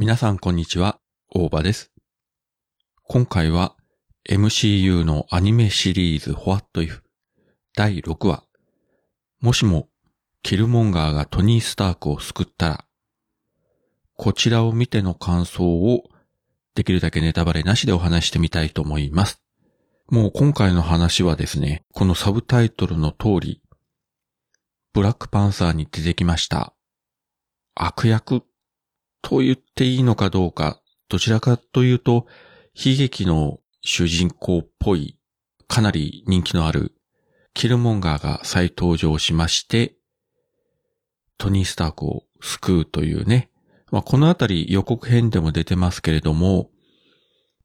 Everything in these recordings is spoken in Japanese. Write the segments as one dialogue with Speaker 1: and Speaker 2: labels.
Speaker 1: 皆さんこんにちは、大場です。今回は MCU のアニメシリーズ What If 第6話。もしもキルモンガーがトニー・スタークを救ったら、こちらを見ての感想をできるだけネタバレなしでお話してみたいと思います。もう今回の話はですね、このサブタイトルの通り、ブラックパンサーに出てきました。悪役と言っていいのかどうか、どちらかというと、悲劇の主人公っぽい、かなり人気のある、キルモンガーが再登場しまして、トニー・スタークを救うというね。まあ、このあたり予告編でも出てますけれども、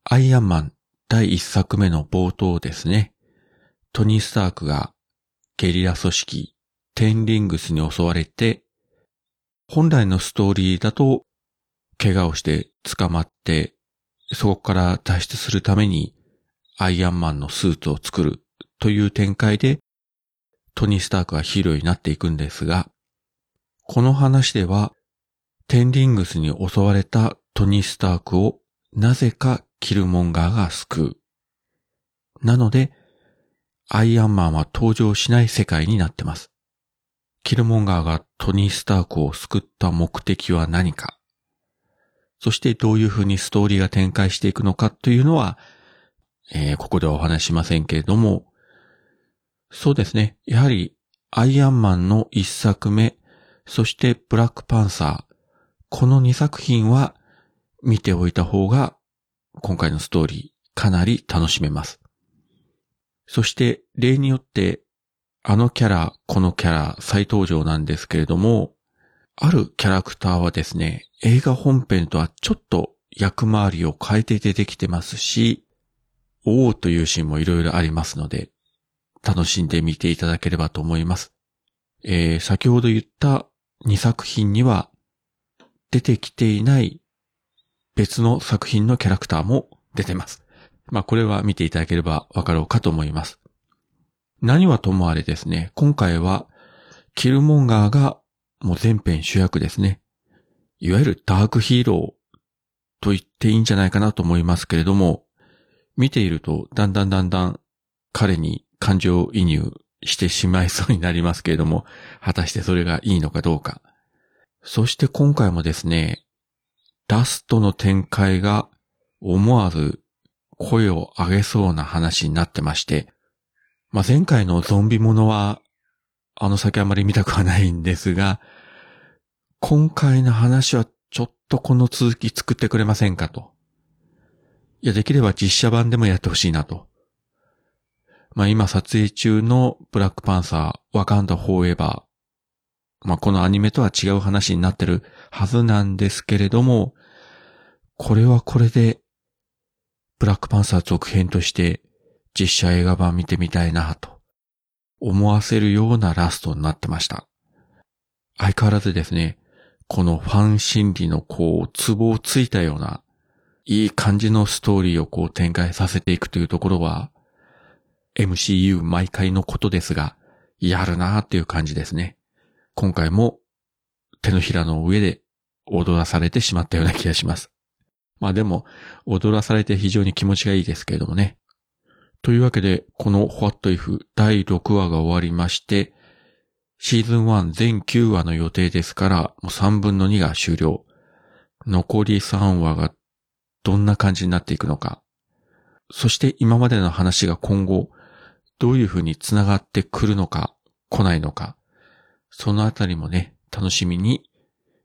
Speaker 1: アイアンマン第一作目の冒頭ですね。トニー・スタークがゲリラ組織テンリングスに襲われて、本来のストーリーだと怪我をして捕まって、そこから脱出するためにアイアンマンのスーツを作るという展開でトニー・スタークはヒーローになっていくんですが、この話ではテンリングスに襲われたトニー・スタークをなぜかキルモンガーが救う。なので、アイアンマンは登場しない世界になってます。キルモンガーがトニー・スタークを救った目的は何か。そしてどういう風にストーリーが展開していくのかというのは、えーここではお話ししませんけれども、そうですね。やはり、アイアンマンの一作目、そしてブラックパンサー、この二作品は見ておいた方が、今回のストーリー、かなり楽しめます。そして、例によって、あのキャラ、このキャラ、再登場なんですけれども、あるキャラクターはですね、映画本編とはちょっと役回りを変えて出てきてますし、おーというシーンもいろいろありますので、楽しんで見ていただければと思います。えー、先ほど言った2作品には出てきていない別の作品のキャラクターも出てます。まあこれは見ていただければわかろうかと思います。何はともあれですね、今回はキルモンガーがもう全編主役ですね。いわゆるダークヒーローと言っていいんじゃないかなと思いますけれども、見ているとだんだんだんだん彼に感情移入してしまいそうになりますけれども、果たしてそれがいいのかどうか。そして今回もですね、ラストの展開が思わず声を上げそうな話になってまして、まあ、前回のゾンビものはあの先あまり見たくはないんですが、今回の話はちょっとこの続き作ってくれませんかと。いや、できれば実写版でもやってほしいなと。まあ今撮影中のブラックパンサー、ワカンダフォーエバー。まあこのアニメとは違う話になってるはずなんですけれども、これはこれで、ブラックパンサー続編として実写映画版見てみたいなと思わせるようなラストになってました。相変わらずですね、このファン心理のこう、ツボをついたような、いい感じのストーリーをこう展開させていくというところは、MCU 毎回のことですが、やるなーっていう感じですね。今回も手のひらの上で踊らされてしまったような気がします。まあでも、踊らされて非常に気持ちがいいですけれどもね。というわけで、この What If 第6話が終わりまして、シーズン1全9話の予定ですから、もう3分の2が終了。残り3話がどんな感じになっていくのか。そして今までの話が今後、どういう風に繋がってくるのか、来ないのか。そのあたりもね、楽しみに、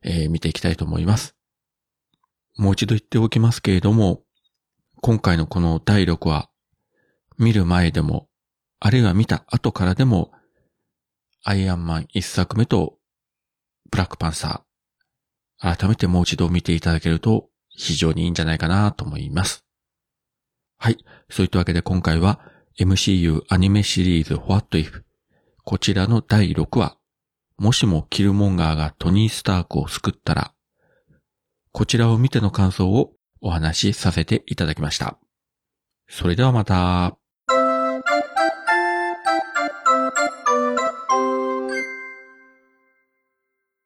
Speaker 1: えー見ていきたいと思います。もう一度言っておきますけれども、今回のこの第6話、見る前でも、あるいは見た後からでも、アイアンマン一作目と、ブラックパンサー、改めてもう一度見ていただけると、非常にいいんじゃないかなと思います。はい。そういったわけで今回は、MCU アニメシリーズ What If こちらの第6話、もしもキルモンガーがトニー・スタークを救ったら、こちらを見ての感想をお話しさせていただきました。それではまた。